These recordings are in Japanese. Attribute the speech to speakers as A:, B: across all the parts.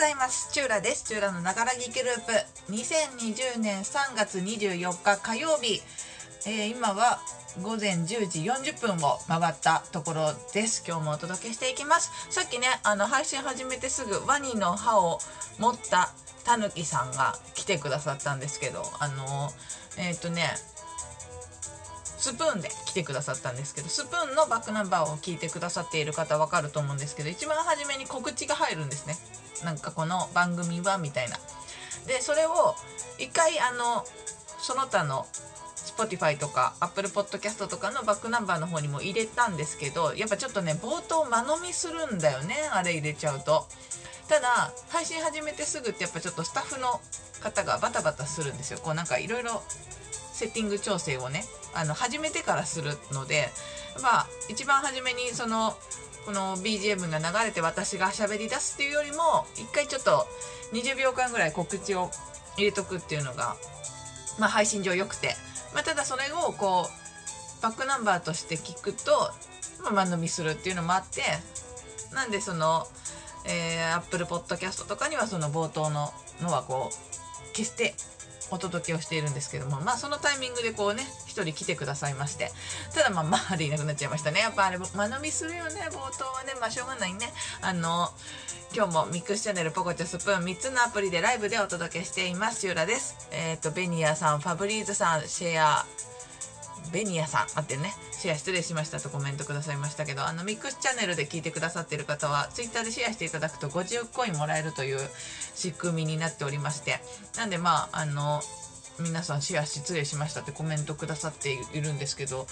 A: ございます。チューラです。チューラのながらぎグループ。2020年3月24日火曜日、えー、今は午前10時40分を回ったところです。今日もお届けしていきます。さっきねあの配信始めてすぐワニの歯を持ったたぬきさんが来てくださったんですけどあのえっ、ー、とねスプーンで来てくださったんですけどスプーンのバックナンバーを聞いてくださっている方わかると思うんですけど一番初めに告知が入るんですね。なんかこの番組はみたいな。でそれを一回あのその他の Spotify とか Apple Podcast とかのバックナンバーの方にも入れたんですけどやっぱちょっとね冒頭間飲みするんだよねあれ入れちゃうと。ただ配信始めてすぐってやっぱちょっとスタッフの方がバタバタするんですよ。こうなんかいろいろセッティング調整をねあの始めてからするのでまあ一番初めにそのこの BGM が流れて私が喋り出すっていうよりも一回ちょっと20秒間ぐらい告知を入れとくっていうのが、まあ、配信上良くて、まあ、ただそれをこうバックナンバーとして聞くと、まあ、間飲みするっていうのもあってなんでその、えー、Apple Podcast とかにはその冒頭ののはこう消してお届けをしているんですけどもまあそのタイミングでこうね一人来てくださいまして。ただまあまあでいなくなっちゃいましたね。やっぱあれ間延びするよね冒頭はね。まあしょうがないね。あの今日もミックスチャンネルポコチャスプーン3つのアプリでライブでお届けしています。ゆらです。えっ、ー、とベニヤさんファブリーズさんシェアベニヤさんあってね。シェア失礼しましたとコメントくださいましたけどあのミックスチャンネルで聞いてくださってる方はツイッターでシェアしていただくと50コインもらえるという仕組みになっておりまして。なんでまああの皆さんシェア失礼しましたってコメントくださっているんですけど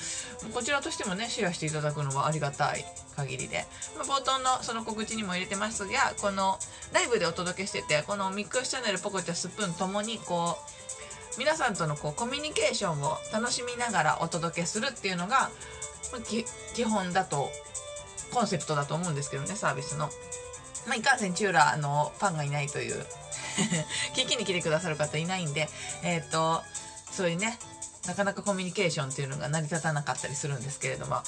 A: こちらとしてもねシェアしていただくのはありがたい限りで、ま、冒頭のその告知にも入れてますがこのライブでお届けしててこのミックスチャンネルポコチャスプーンともにこう皆さんとのこうコミュニケーションを楽しみながらお届けするっていうのが、基本だとコンセプトだと思うんですけどねサービスの。まあ、いかんせんチューラーのファンがいないという。聞きに来てくださる方いないんで、えっ、ー、と、そういうね、なかなかコミュニケーションっていうのが成り立たなかったりするんですけれども、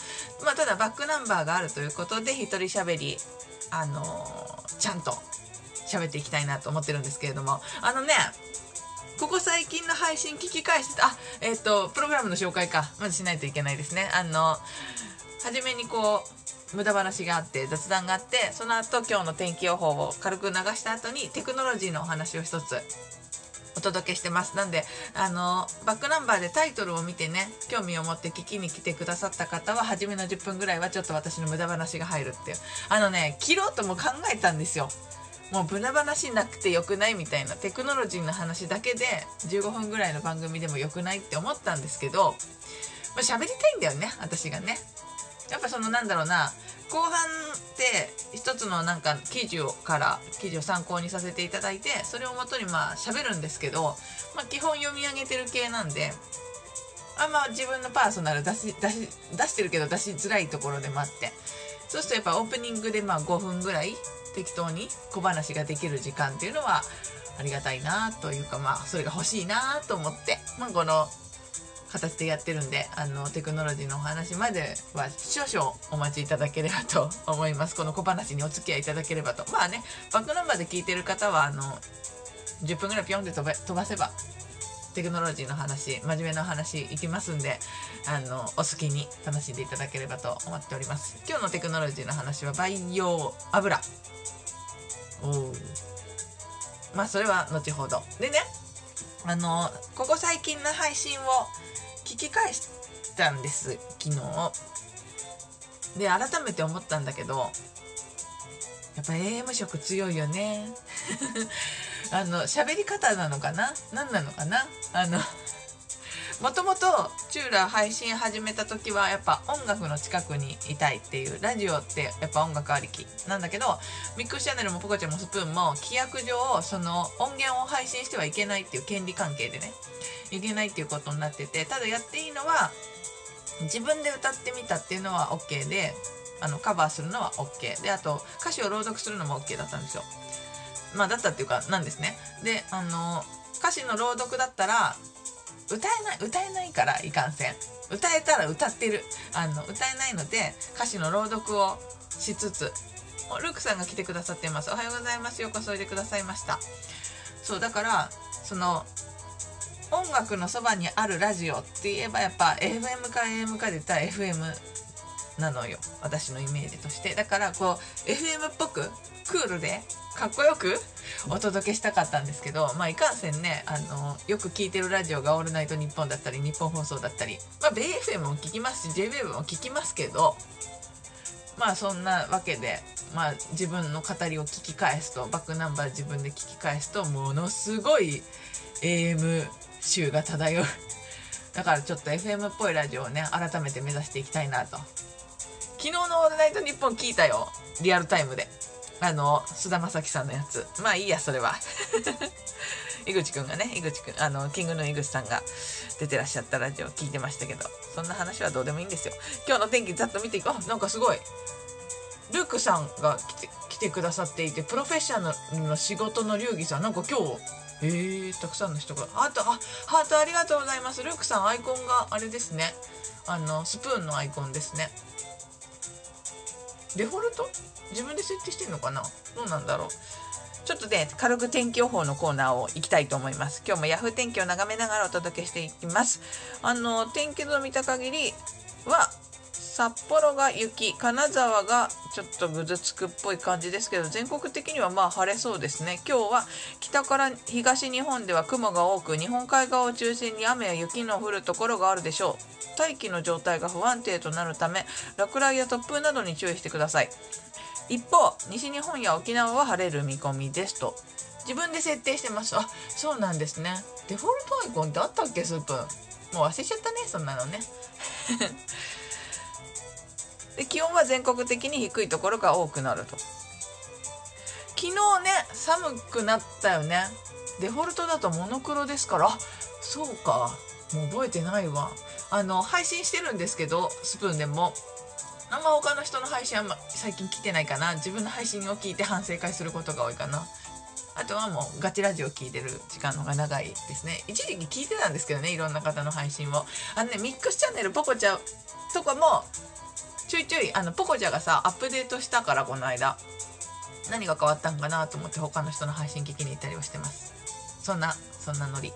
A: まあ、ただバックナンバーがあるということで、一人喋り、あのー、ちゃんと喋っていきたいなと思ってるんですけれども、あのね、ここ最近の配信聞き返して、あ、えっ、ー、と、プログラムの紹介か、まずしないといけないですね。あの、初めにこう、無駄話があって雑談があってその後今日の天気予報を軽く流した後にテクノロジーのお話を一つお届けしてます。なんであのバックナンバーでタイトルを見てね興味を持って聞きに来てくださった方は初めの10分ぐらいはちょっと私の無駄話が入るっていう。あのね切ろうとも考えたんですよ。もう無駄話なくてよくないみたいなテクノロジーの話だけで15分ぐらいの番組でもよくないって思ったんですけど、まあ、喋りたいんだよね私がね。やっぱそのなんだろうな後半って一つのなんか記事をから記事を参考にさせていただいてそれをもとにまあ喋るんですけど、まあ、基本読み上げてる系なんであんま自分のパーソナル出し出し出してるけど出しづらいところでもあって。そうするとやっぱオープニングでまあ5分ぐらい適当に小話ができる時間っていうのはありがたいなというかまあそれが欲しいなと思って、まあ、この形でやってるんであのテクノロジーのお話までは少々お待ちいただければと思います。この小話にお付き合いいただければと。まあねバックナンバーで聞いてる方はあの10分ぐらいピョンって飛ば飛ばせばテクノロジーの話真面目な話いきますんであのお好きに楽しんでいただければと思っております。今日のテクノロジーの話は培養油。おまあそれは後ほど。でねあのここ最近の配信を聞き返したんです昨日。で改めて思ったんだけどやっぱ AM 色強いよねあの喋り方なのかな？何なのかな？あの もともとチューラー配信始めた時はやっぱ音楽の近くにいたいっていうラジオってやっぱ音楽ありきなんだけどミックスチャンネルもポコちゃんもスプーンも規約上その音源を配信してはいけないっていう権利関係でねいけないっていうことになっててただやっていいのは自分で歌ってみたっていうのは OK であのカバーするのは OK であと歌詞を朗読するのも OK だったんですよ。まあだったっていうかなんですね。であの歌詞の朗読だったら歌えない歌えないからいかんせん。歌えたら歌ってる。あの歌えないので歌詞の朗読をしつつルークさんが来てくださっています。おはようございます。ようこそおいでくださいました。そうだからその音楽のそばにあるラジオって言えばやっぱ FM か AM かで言ったら FM なのよ。私のイメージとして。だからこう FM っぽくクールでかっこよくお届けしたかったんですけどまあいかんせんねあのよく聞いてるラジオが「オールナイトニッポン」だったり日本放送だったり。まあ BFM も聞きますし JWAVE も聞きますけどまあそんなわけで、まあ、自分の語りを聞き返すとバックナンバー自分で聞き返すとものすごい AM 臭が漂う。だからちょっと FM っぽいラジオをね改めて目指していきたいなと。昨日の「オールナイトニッポン」聞いたよ。リアルタイムで。あの菅田将暉さんのやつ。まあいいやそれは。井口くんがね井口くんあのキングの井口さんが出てらっしゃったラジオ聞いてましたけど。そんな話はどうでもいいんですよ。今日の天気ざっと見ていこう。なんかすごい。ルークさんが来て来てくださっていてプロフェッショナルの仕事の流儀さん。なんか今日えー、たくさんの人が。あとあハートありがとうございます。ルークさんアイコンがあれですね。あのスプーンのアイコンですね。デフォルト？自分で設定してんのかな？どうなんだろう？ちょっとね、軽く天気予報のコーナーを行きたいと思います。今日も Yahoo 天気を眺めながらお届けしていきます。あの、天気図を見た限りは、札幌が雪、金沢がちょっとぐずつくっぽい感じですけど、全国的にはまあ晴れそうですね。今日は北から東日本では雲が多く、日本海側を中心に雨や雪の降るところがあるでしょう。大気の状態が不安定となるため、落雷や突風などに注意してください。一方西日本や沖縄は晴れる見込みですと自分で設定してますあそうなんですねデフォルトアイコンってあったっけスープもう忘れちゃったねそんなのねで気温は全国的に低いところが多くなると。昨日ね寒くなったよね。デフォルトだとモノクロですから。そうか。もう覚えてないわ。あの配信してるんですけどスプーンでも。あんま他の人の配信あんま最近来てないかな。自分の配信を聞いて反省会することが多いかな。あとはもうガチラジオ聞いてる時間の方が長いですね。一時期聞いてたんですけどねいろんな方の配信を。あのねミックスチャンネルポコチャとかもちょいちょいあのポコチャがさアップデートしたからこの間何が変わったんかなと思って他の人の配信聞きに行ったりはしてます。そんなそんなノリ。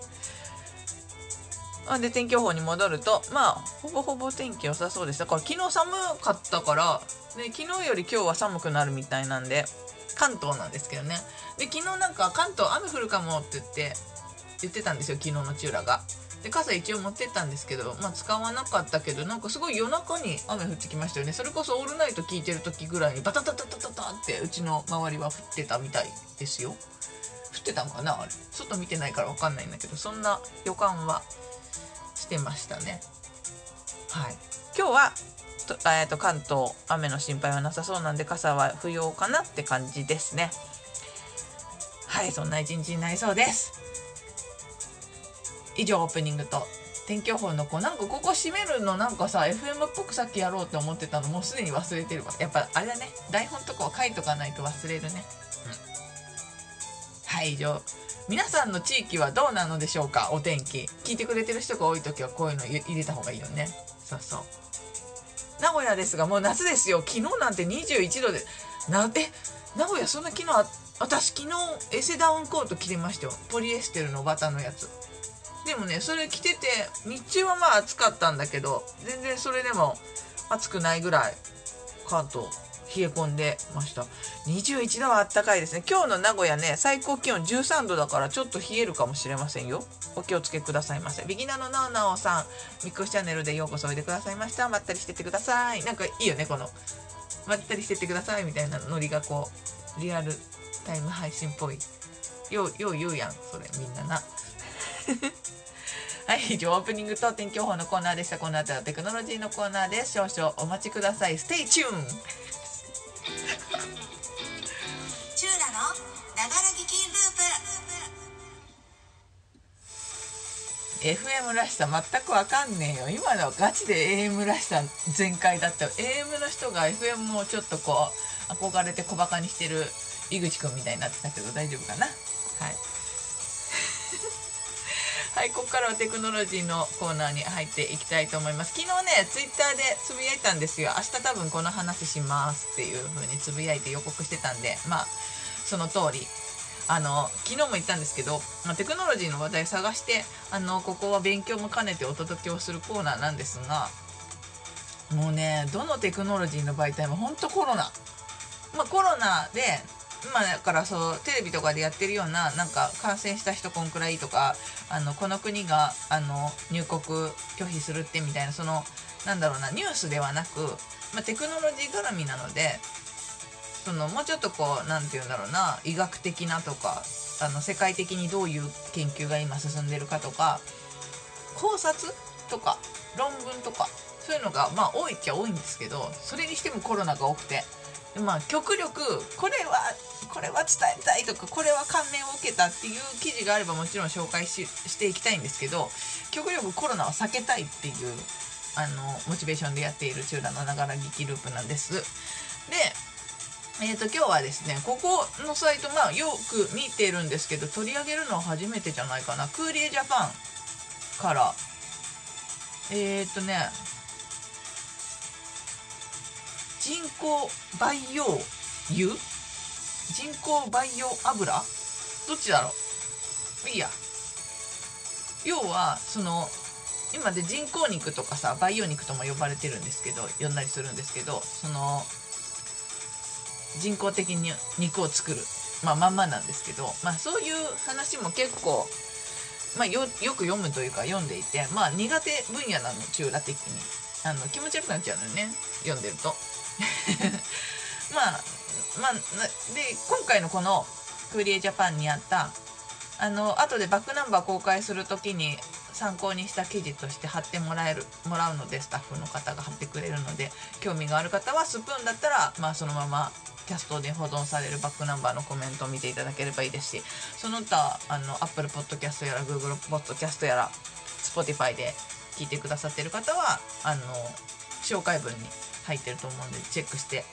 A: で天気予報に戻るとまあほぼほぼ天気良さそうでした。から昨日寒かったから、ね、昨日より今日は寒くなるみたいなんで関東なんですけどね。で昨日なんか関東雨降るかもって言って言ってたんですよ昨日のチューラが。で傘一応持ってったんですけど、まあ、使わなかったけどなんかすごい夜中に雨降ってきましたよねそれこそオールナイト聞いてる時ぐらいにバタタタタタタってうちの周りは降ってたみたいですよ降ってたんかなあれ外見てないから分かんないんだけどそんな予感はしてましたね。はい、今日はと,、えーと、関東雨の心配はなさそうなんで傘は不要かなって感じですね。はいそんな一日になりそうです。以上オープニングと。天気予報の子なんかここ閉めるのなんかさ FM っぽくさっきやろうって思ってたのもうすでに忘れてるわ。やっぱあれだね。台本とかは書いとかないと忘れるね、うん、はい以上。皆さんの地域はどうなのでしょうか？お天気。聞いてくれてる人が多い時はこういうの入れた方がいいよね。そうそう。名古屋ですがもう夏ですよ。昨日なんて21度で。なえ名古屋そんな昨日私昨日エセダウンコート着てましたよ。ポリエステルの綿のやつでもねそれ着てて日中はまあ暑かったんだけど全然それでも暑くないぐらい関東冷え込んでました。21度はあったかいですね。今日の名古屋ね最高気温13度だからちょっと冷えるかもしれませんよ。お気をつけくださいませ。ビギナーのなおなおさんミックスチャンネルでようこそおいでくださいました。まったりしてってください。なんかいいよねこのまったりしてってくださいみたいなノリがこうリアルタイム配信っぽい。ようよう言うやんそれ。みんなな。はい、以上オープニングと天気予報のコーナーでした。この後はテクノロジーのコーナーです。少々お待ちください。 Stay tune チューラのながら聞きループ FM らしさ全くわかんねえよ今のはガチで AM らしさ全開だったよ AM の人が FM をちょっとこう憧れて小バカにしてる井口くんみたいになってたけど大丈夫かな？はいはいここからはテクノロジーのコーナーに入っていきたいと思います。昨日ねツイッターでつぶやいたんですよ。明日多分この話しますっていう風につぶやいて予告してたんでまあその通り。あの昨日も言ったんですけど、ま、テクノロジーの話題探してあのここは勉強も兼ねてお届けをするコーナーなんですがもうねどのテクノロジーの媒体も本当コロナ、まあ、コロナでまあ、だからそうテレビとかでやってるようななんか感染した人こんくらいとかあのこの国があの入国拒否するってみたいなそのなんだろうなニュースではなく、まあ、テクノロジー絡みなのでそのもうちょっとこう何て言うんだろうな医学的なとかあの世界的にどういう研究が今進んでるかとか考察とか論文とかそういうのがまあ多いっちゃ多いんですけどそれにしてもコロナが多くて。まあ極力これはこれは伝えたいとかこれは感銘を受けたっていう記事があればもちろん紹介ししていきたいんですけど極力コロナは避けたいっていうあのモチベーションでやっているチューラのながら聞きループなんです。でえーと、今日はですねここのサイトまあよく見てるんですけど取り上げるのは初めてじゃないかなクーリエジャパンからえっ、ー、とね人工培養油？人工培養油？どっちだろう？いいや。要はその今で人工肉とかさ培養肉とも呼ばれてるんですけど呼んだりするんですけどその人工的に肉を作る、まあ、まんまなんですけど、まあ、そういう話も結構、まあ、よよく読むというか読んでいて、まあ、苦手分野なの中羅的に。あの気持ち悪くなっちゃうのよね読んでると。ま あまあ、で今回のこのクリエジャパンにあったあの後でバックナンバー公開する時に参考にした記事として貼ってもらえるもらうのでスタッフの方が貼ってくれるので興味がある方はスプーンだったら、まあ、そのままキャストで保存されるバックナンバーのコメントを見ていただければいいですしその他あの Apple Podcast やら Google Podcast やら Spotify で聞いてくださってる方はあの紹介文に入ってると思うんでチェックして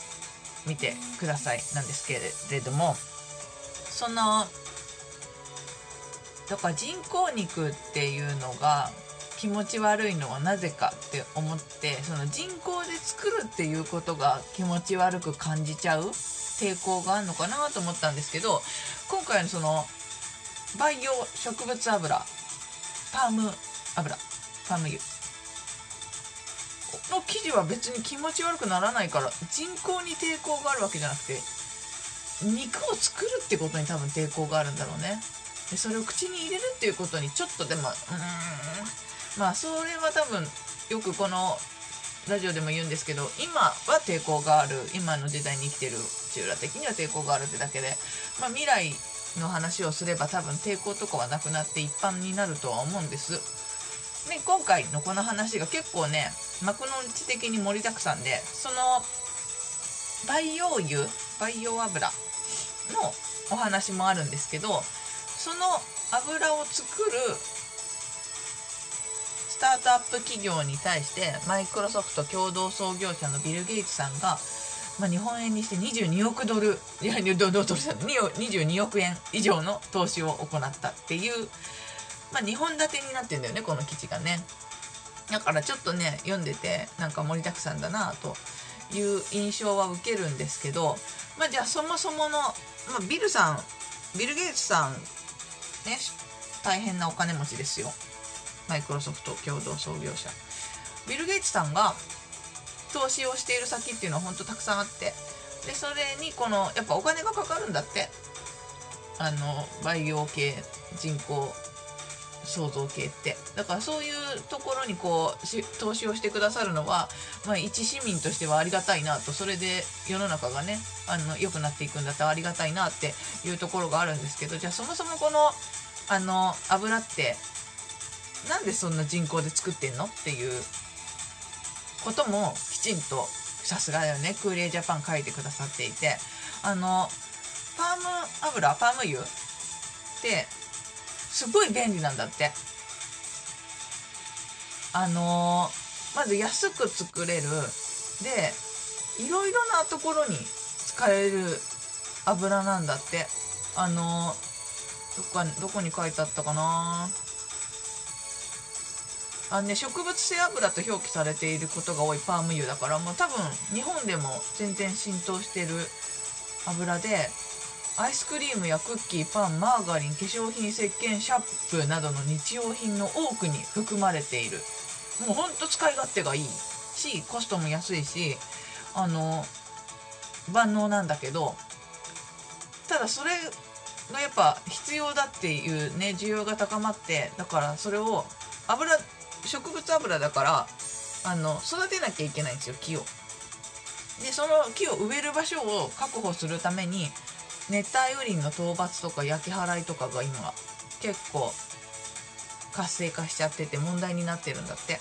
A: みてください。なんですけれどもそのだから人工肉っていうのが気持ち悪いのはなぜかって思ってその人工で作るっていうことが気持ち悪く感じちゃう抵抗があるのかなと思ったんですけど今回のその培養植物油パーム油パーム油。の生地は別に気持ち悪くならないから人工に抵抗があるわけじゃなくて肉を作るってことに多分抵抗があるんだろうね。でそれを口に入れるっていうことにちょっとでもうん。まあそれは多分よくこのラジオでも言うんですけど今は抵抗がある。今の時代に生きてる中羅的には抵抗があるってだけで、まあ、未来の話をすれば多分抵抗とかはなくなって一般になるとは思うんです。で今回のこの話が結構ね幕の内的に盛りだくさんでその培養油培養油のお話もあるんですけどその油を作るスタートアップ企業に対してマイクロソフト共同創業者のビル・ゲイツさんが、まあ、日本円にして22億ドルいや22億円以上の投資を行ったっていう、まあ、2本立てになってんだよねこの記事がね。だからちょっとね読んでてなんか盛りだくさんだなという印象は受けるんですけど、まあ、じゃあそもそもの、まあ、ビルさんビル・ゲイツさんね大変なお金持ちですよ。マイクロソフト共同創業者。ビル・ゲイツさんが投資をしている先っていうのは本当たくさんあってでそれにこのやっぱお金がかかるんだって。あの培養系人工創造系って。だからそういうところにこう投資をしてくださるのは、まあ、一市民としてはありがたいなと。それで世の中がねあの良くなっていくんだったらありがたいなっていうところがあるんですけどじゃあそもそもこのあの油ってなんでそんな人口で作ってんのっていうこともきちんとさすがだよね。クーリエジャパン書いてくださっていて。あのパーム油パーム油ってすごい便利なんだって。あのまず安く作れる。でいろいろなところに使える油なんだって。あのどこどこに書いてあったかな。あね植物性油と表記されていることが多いパーム油だからもう多分日本でも全然浸透してる油でアイスクリームやクッキーパンマーガリン化粧品石鹸シャンプなどの日用品の多くに含まれているもうほんと使い勝手がいいしコストも安いしあの万能なんだけどただそれがやっぱ必要だっていうね需要が高まってだからそれを油植物油だからあの育てなきゃいけないんですよ木を。でその木を植える場所を確保するために熱帯雨林の討伐とか焼き払いとかが今結構活性化しちゃってて問題になってるんだって。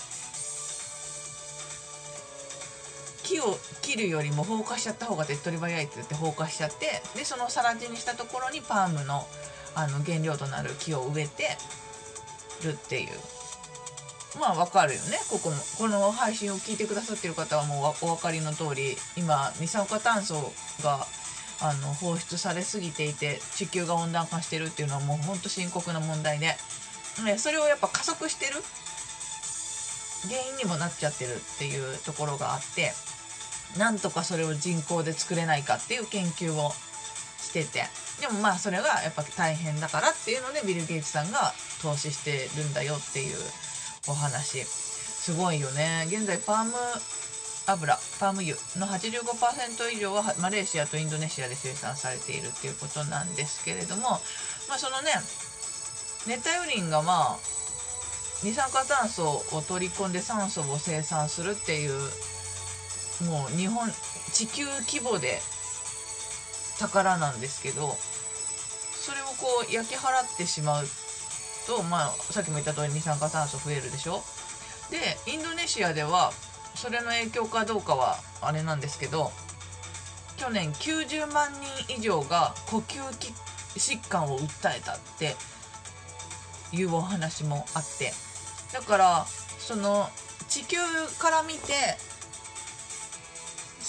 A: 木を切るよりも放火しちゃった方が手っ取り早いって言って放火しちゃってでその更地にしたところにパームのあの原料となる木を植えてるっていう。まあわかるよね。ここもこの配信を聞いてくださってる方はもうお分かりの通り今二酸化炭素があの放出されすぎていて地球が温暖化してるっていうのはもうほんと深刻な問題で、ね、それをやっぱ加速してる。原因にもなっちゃってるっていうところがあってなんとかそれを人工で作れないかっていう研究をしてて。でもまあそれがやっぱ大変だからっていうのでビル・ゲイツさんが投資してるんだよっていうお話。すごいよね。現在パーム油パーム油の85%以上はマレーシアとインドネシアで生産されているっていうことなんですけれどもまあそのね熱帯雨林がまあ二酸化炭素を取り込んで酸素を生産するっていうもう日本地球規模で宝なんですけどそれをこう焼き払ってしまうと、まあ、さっきも言った通り二酸化炭素増えるでしょ？でインドネシアではそれの影響かどうかはあれなんですけど去年90万人以上が呼吸器疾患を訴えたっていうお話もあってだからその地球から見て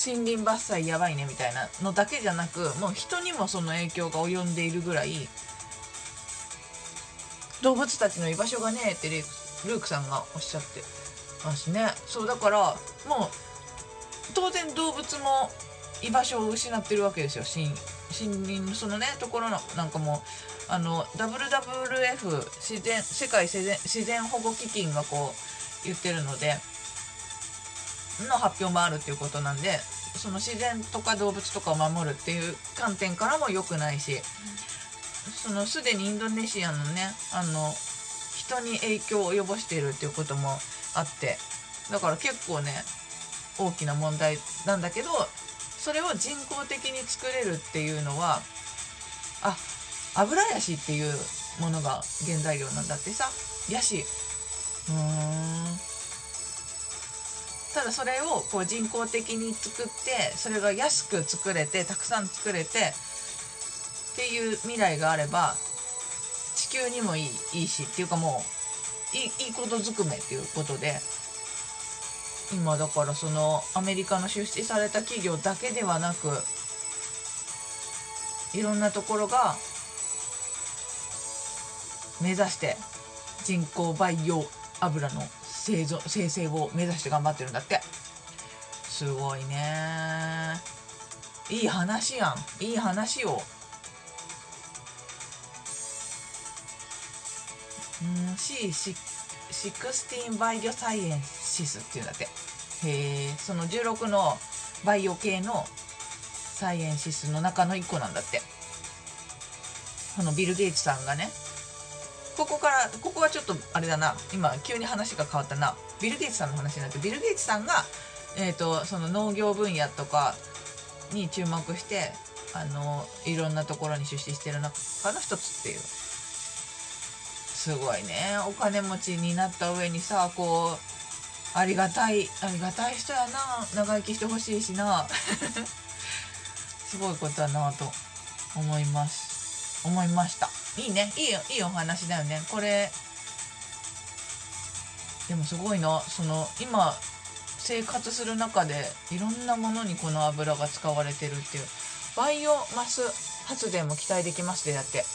A: 森林伐採やばいねみたいなのだけじゃなくもう人にもその影響が及んでいるぐらい動物たちの居場所がねえってルークさんがおっしゃってますね。そうだからもう当然動物も居場所を失ってるわけですよ。森林のそのねところのなんかもあの WWF 自然世界自然自然保護基金がこう言ってるのでの発表もあるっていうことなんでその自然とか動物とかを守るっていう観点からも良くないし、そのすでにインドネシアのねあの人に影響を及ぼしているっていうこともあって。だから結構ね大きな問題なんだけどそれを人工的に作れるっていうのはあ油ヤシっていうものが原材料なんだってさ。ヤシうん。ただそれをこう人工的に作ってそれが安く作れてたくさん作れてっていう未来があれば地球にもいいいいしっていうかもういいことずくめっていうことで。今だからそのアメリカの出資された企業だけではなくいろんなところが目指して人工培養油の製造生成を目指して頑張ってるんだって。すごいね。いい話やん。いい話を。C16 バイオサイエンシスっていうんだって。へえその16のバイオ系のサイエンシスの中の1個なんだって。このビル・ゲイツさんがね。ここからここはちょっとあれだな。今急に話が変わったな。ビル・ゲイツさんの話になってビル・ゲイツさんが、えーと、その農業分野とかに注目してあのいろんなところに出資してる中の一つっていう。すごいね。お金持ちになった上にさこうありがたいありがたい人やな。長生きしてほしいしな。すごいことだなと思います。思いました。いいね。いいいいお話だよね。これでもすごいなその今生活する中でいろんなものにこの油が使われてるっていう。バイオマス発電も期待できますでだって。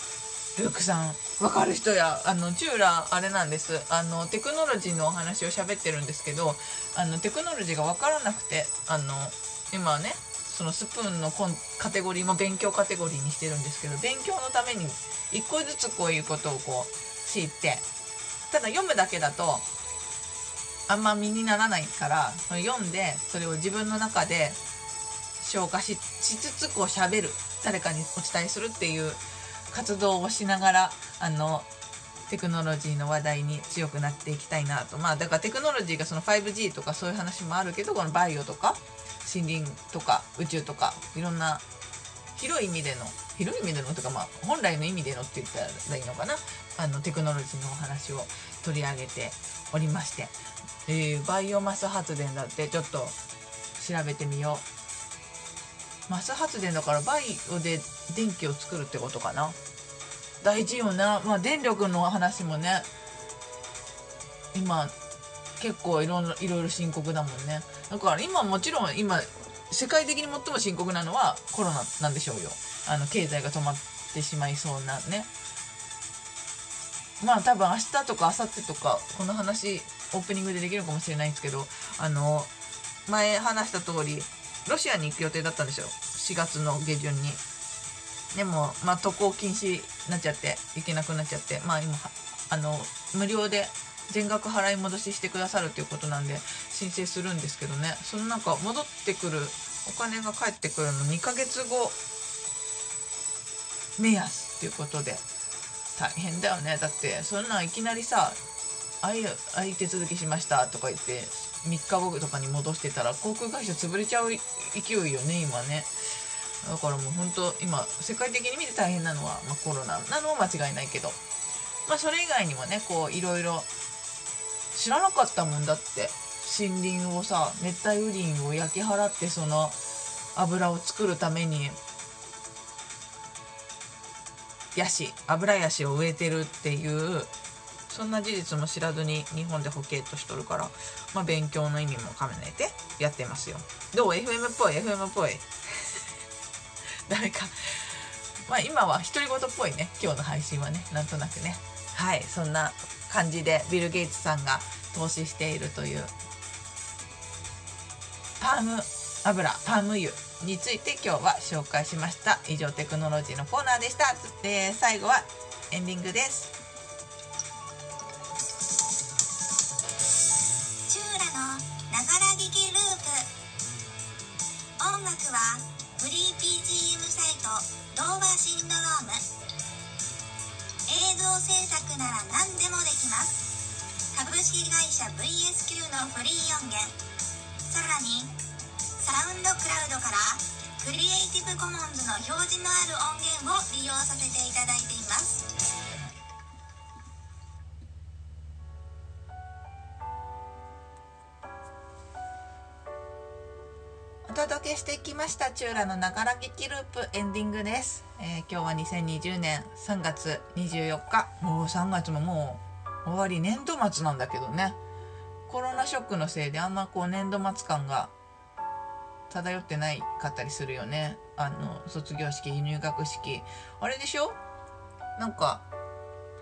A: ルークさんわかる人や。あのチューラあれなんです。あのテクノロジーのお話を喋ってるんですけどあのテクノロジーが分からなくてあの今はねそのスプーンのコンカテゴリーも勉強カテゴリーにしてるんですけど勉強のために一個ずつこういうことをこう知ってただ読むだけだとあんま身にならないから読んでそれを自分の中で消化ししつつこう喋る誰かにお伝えするっていう活動をしながらあのテクノロジーの話題に強くなっていきたいなと。まあだからテクノロジーがその 5G とかそういう話もあるけどこのバイオとか森林とか宇宙とかいろんな広い意味での広い意味でのとかまあ本来の意味でのって言ったらいいのかな。あのテクノロジーのお話を取り上げておりまして、えー、バイオマス発電だってちょっと調べてみよう。マス発電だからバイオで電気を作るってことかな。大事よなまあ電力の話もね今結構いろいろいろいろ深刻だもんね。だから今もちろん今世界的に最も深刻なのはコロナなんでしょうよ。あの経済が止まってしまいそうなね。まあ多分明日とか明後日とかこの話オープニングでできるかもしれないんですけどあの前話した通りロシアに行く予定だったんですよ。4月の下旬に。でもまあ渡航禁止になっちゃって行けなくなっちゃってまあ今あの無料で全額払い戻ししてくださるということなんで申請するんですけどね。そのなんか戻ってくるお金が返ってくるの2ヶ月後。目安っていうことで。大変だよね。だってそんなんいきなりさああい手続きしましたとか言って3日後とかに戻してたら航空会社潰れちゃう勢いよね今ね。だからもう本当今世界的に見て大変なのは、まあ、コロナ。なのは間違いないけど。まあそれ以外にもねこういろいろ知らなかったもんだって。森林をさ熱帯雨林を焼き払ってその油を作るためにヤシ油ヤシを植えてるっていうそんな事実も知らずに日本で保険としとるから、まあ、勉強の意味も兼ねてやってますよ。どう？FM っぽい？FM っぽい？誰か。まあ今は独り言っぽいね。今日の配信はね。なんとなくね。はい。そんな感じでビル・ゲイツさんが投資しているというパーム油パーム油について今日は紹介しました。以上テクノロジーのコーナーでした、で最後はエンディングです。
B: ながら聞きループ音楽はフリー BGM サイトドーバーシンドローム。映像制作なら何でもできます。株式会社 VSQ のフリー音源。さらにサウンドクラウドからクリエイティブコモンズの表示のある音源を利用させていただいています。
A: してきましたチューラのながら劇ループエンディングです、えー、今日は2020年3月24日。もう3月ももう終わり年度末なんだけどね。コロナショックのせいであんまこう年度末感が漂ってないかったりするよね。あの卒業式入学式。あれでしょ？なんか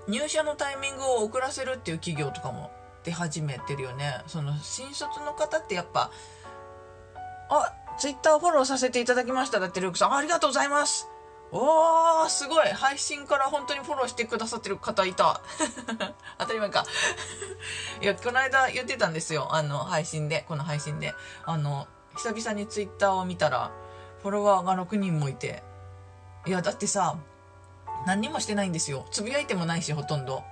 A: 入社のタイミングを遅らせるっていう企業とかも出始めてるよね。その新卒の方ってやっぱあツイッターをフォローさせていただきましただってルークさんありがとうございますおー、すごい配信から本当にフォローしてくださってる方いた。当たり前か。いや、この間言ってたんですよ。あの、配信で、この配信で。あの、久々にツイッターを見たら、フォロワーが6人もいて。いや、だってさ、何にもしてないんですよ。つぶやいてもないし、ほとんど。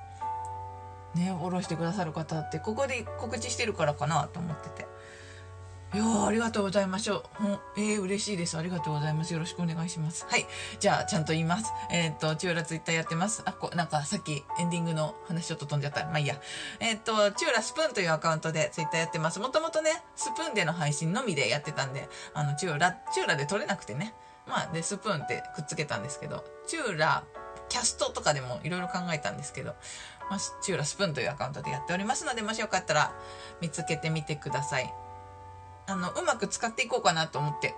A: ね、フォローしてくださる方って、ここで告知してるからかなと思ってて。いやありがとうございましょう。えー、嬉しいです。ありがとうございます。よろしくお願いします。はい。じゃあ、ちゃんと言います。えっ、ー、と、チューラツイッターやってます。あ、こ、なんかさっきエンディングの話ちょっと飛んじゃった。まあいいや。えっ、と、チューラスプーンというアカウントでツイッターやってます。もともとね、スプーンでの配信のみでやってたんで、あの、チューラ、チューラで撮れなくてね。まあ、で、スプーンってくっつけたんですけど、チューラ、キャストとかでもいろいろ考えたんですけど、まあ、チューラスプーンというアカウントでやっておりますので、もしよかったら見つけてみてください。あの、うまく使っていこうかなと思って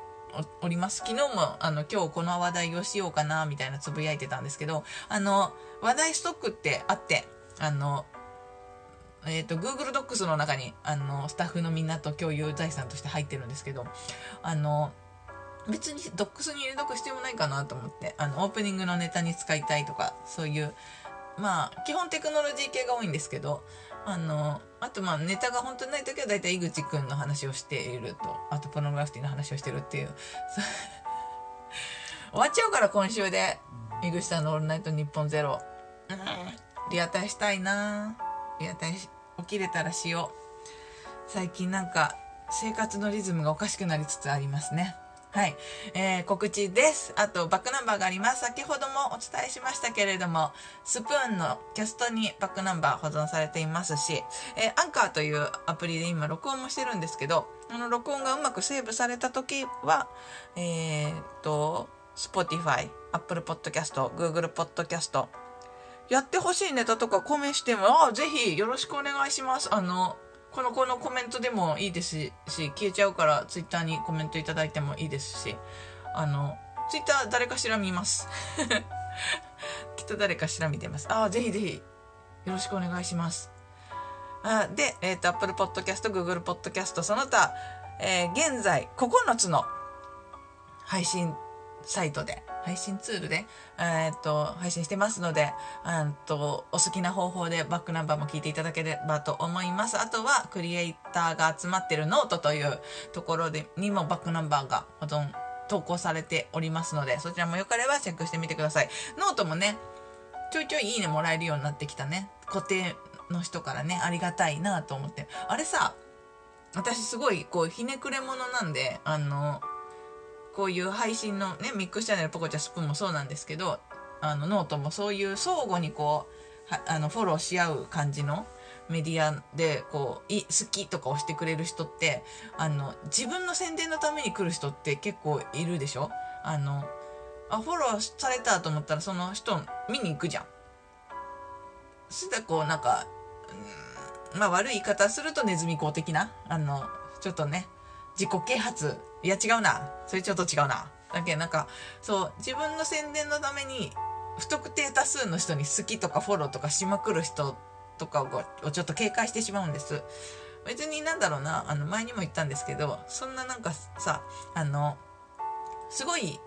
A: おります。昨日もあの今日この話題をしようかなみたいなつぶやいてたんですけどあの話題ストックってあってあのえーと、Google Docs の中にあのスタッフのみんなと共有財産として入ってるんですけどあの別に Docs に入れとく必要もないかなと思ってあのオープニングのネタに使いたいとかそういうまあ基本テクノロジー系が多いんですけどあのあとまあネタが本当にない時は大体井口くんの話をしていると。あとポノグラフィティの話をしてるっていう。終わっちゃうから今週で井口さんの「オールナイトニッポンゼロ。うん。リアタイしたいな。リアタイ起きれたらしよう。最近なんか生活のリズムがおかしくなりつつありますね。はい、えー、告知です。あと、バックナンバーがあります。先ほどもお伝えしましたけれども、スプーンのキャストにバックナンバー保存されていますし、えー、アンカーというアプリで今録音もしてるんですけど、あの録音がうまくセーブされた時は、えー、っと、Spotify、Apple Podcast、Google Podcast、やってほしいネタとかコメしても、あ、ぜひよろしくお願いします。あの、この子のコメントでもいいですし、消えちゃうからツイッターにコメントいただいてもいいですし、あの、ツイッター誰かしら見ます。きっと誰かしら見てます。ああ、ぜひぜひ、よろしくお願いします。あで、えっ、ー、と、Apple Podcast、Google Podcast、その他、えー、現在、9つの配信サイトで、配信ツールで、えー、っと、配信してますので、うんと、お好きな方法でバックナンバーも聞いていただければと思います。あとは、クリエイターが集まってるノートというところで、にもバックナンバーが保存、投稿されておりますので、そちらもよければチェックしてみてください。ノートもね、ちょいちょいいいねもらえるようになってきたね。固定の人からね、ありがたいなと思って。あれさ、私すごい、こう、ひねくれ者なんで、あの、こういう配信のね、ミックスチャンネルポコチャスプーンもそうなんですけど、あの、ノートもそういう相互にこう、あの、フォローし合う感じのメディアで、こう、い、好きとか押してくれる人って、あの、自分の宣伝のために来る人って結構いるでしょ？あの、あ、フォローされたと思ったらその人見に行くじゃん。そしたらこう、なんか、うん、まあ悪い言い方するとネズミ公的な、あの、ちょっとね、自己啓発？いや違うな。それちょっと違うな。だけどなんか、そう、自分の宣伝のために、不特定多数の人に好きとかフォローとかしまくる人とかをちょっと警戒してしまうんです。別になんだろうな、あの前にも言ったんですけど、そんななんかさ、あの、すごい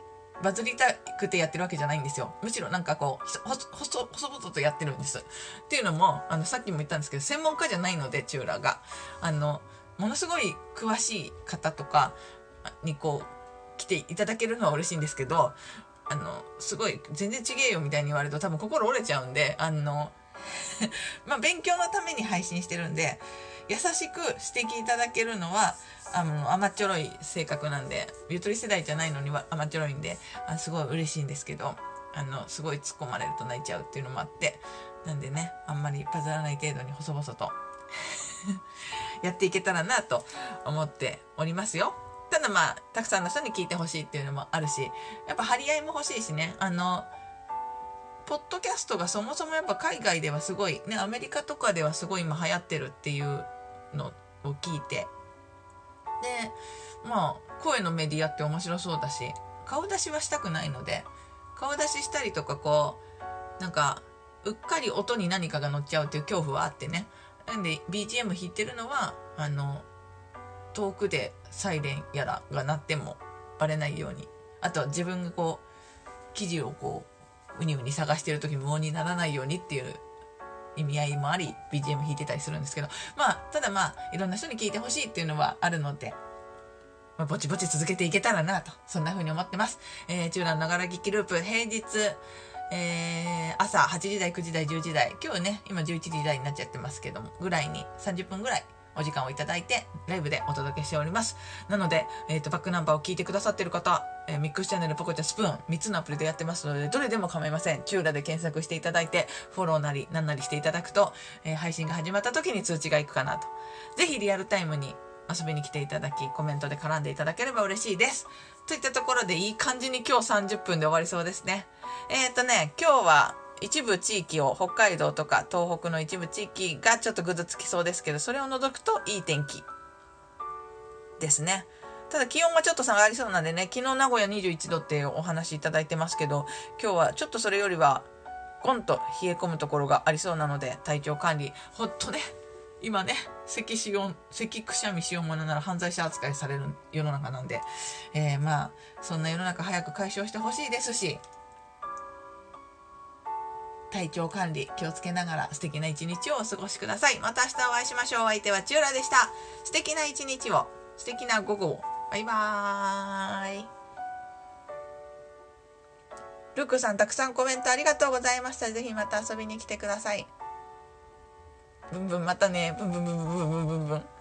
A: バズりたくてやってるわけじゃないんですよ。むしろなんかこう、ほ、ほそ、細々とやってるんです。っていうのも、あの、さっきも言ったんですけど、専門家じゃないので、チューラーが。あの、ものすごい詳しい方とかにこう来ていただけるのは嬉しいんですけどあのすごい全然ちげえよみたいに言われると多分心折れちゃうんであの まあ勉強のために配信してるんで優しく指摘いただけるのはあの甘っちょろい性格なんでゆとり世代じゃないのには甘っちょろいんであすごい嬉しいんですけどあのすごい突っ込まれると泣いちゃうっていうのもあってなんでねあんまりバズらない程度に細々と。やっていけたらなと思っておりますよ。ただまあ、たくさんの人に聞いてほしいっていうのもあるし、やっぱ張り合いも欲しいしね、あの、ポッドキャストがそもそもやっぱ海外ではすごい、ね、アメリカとかではすごい今流行ってるっていうのを聞いて、で、まあ、声のメディアって面白そうだし、顔出しはしたくないので、顔出ししたりとかこう、なんか、うっかり音に何かが乗っちゃうっていう恐怖はあってね。なんで BGM 弾いてるのはあの遠くでサイレンやらが鳴ってもバレないようにあとは自分がこう記事をこうウニウニ探してる時無音にならないようにっていう意味合いもあり BGM 弾いてたりするんですけどまあただまあいろんな人に聞いてほしいっていうのはあるのでま、ぼちぼち続けていけたらなと、そんな風に思ってます。えー、中南ながら聞きループ、平日、えー、朝8時台、9時台、10時台、今日ね、今11時台になっちゃってますけども、ぐらいに30分ぐらいお時間をいただいて、ライブでお届けしております。なので、えっ、ー、と、バックナンバーを聞いてくださってる方、えー、ミックスチャンネル、ポコチャスプーン、3つのアプリでやってますので、どれでも構いません。チューラで検索していただいて、フォローなり、なんなりしていただくと、えー、配信が始まった時に通知がいくかなと。ぜひリアルタイムに遊びに来ていただき、コメントで絡んでいただければ嬉しいです。といったところでいい感じに今日30分で終わりそうですね。えっ、ー、とね、今日は一部地域を、北海道とか東北の一部地域がちょっとぐずつきそうですけど、それを除くといい天気ですね。ただ気温がちょっと下がりそうなんでね昨日名古屋21度ってお話いただいてますけど今日はちょっとそれよりはゴンと冷え込むところがありそうなので体調管理ほっとね今ね咳しよう咳くしゃみしようものなら犯罪者扱いされる世の中なんで、えー、まあそんな世の中早く解消してほしいですし体調管理気をつけながら素敵な一日をお過ごしください。また明日お会いしましょう。お相手はチューラでした。素敵な一日を、素敵な午後を。バイバーイ。ルックさんたくさんコメントありがとうございました。ぜひまた遊びに来てください。ブンブンまたね。ブンブンブンブンブンブンブン。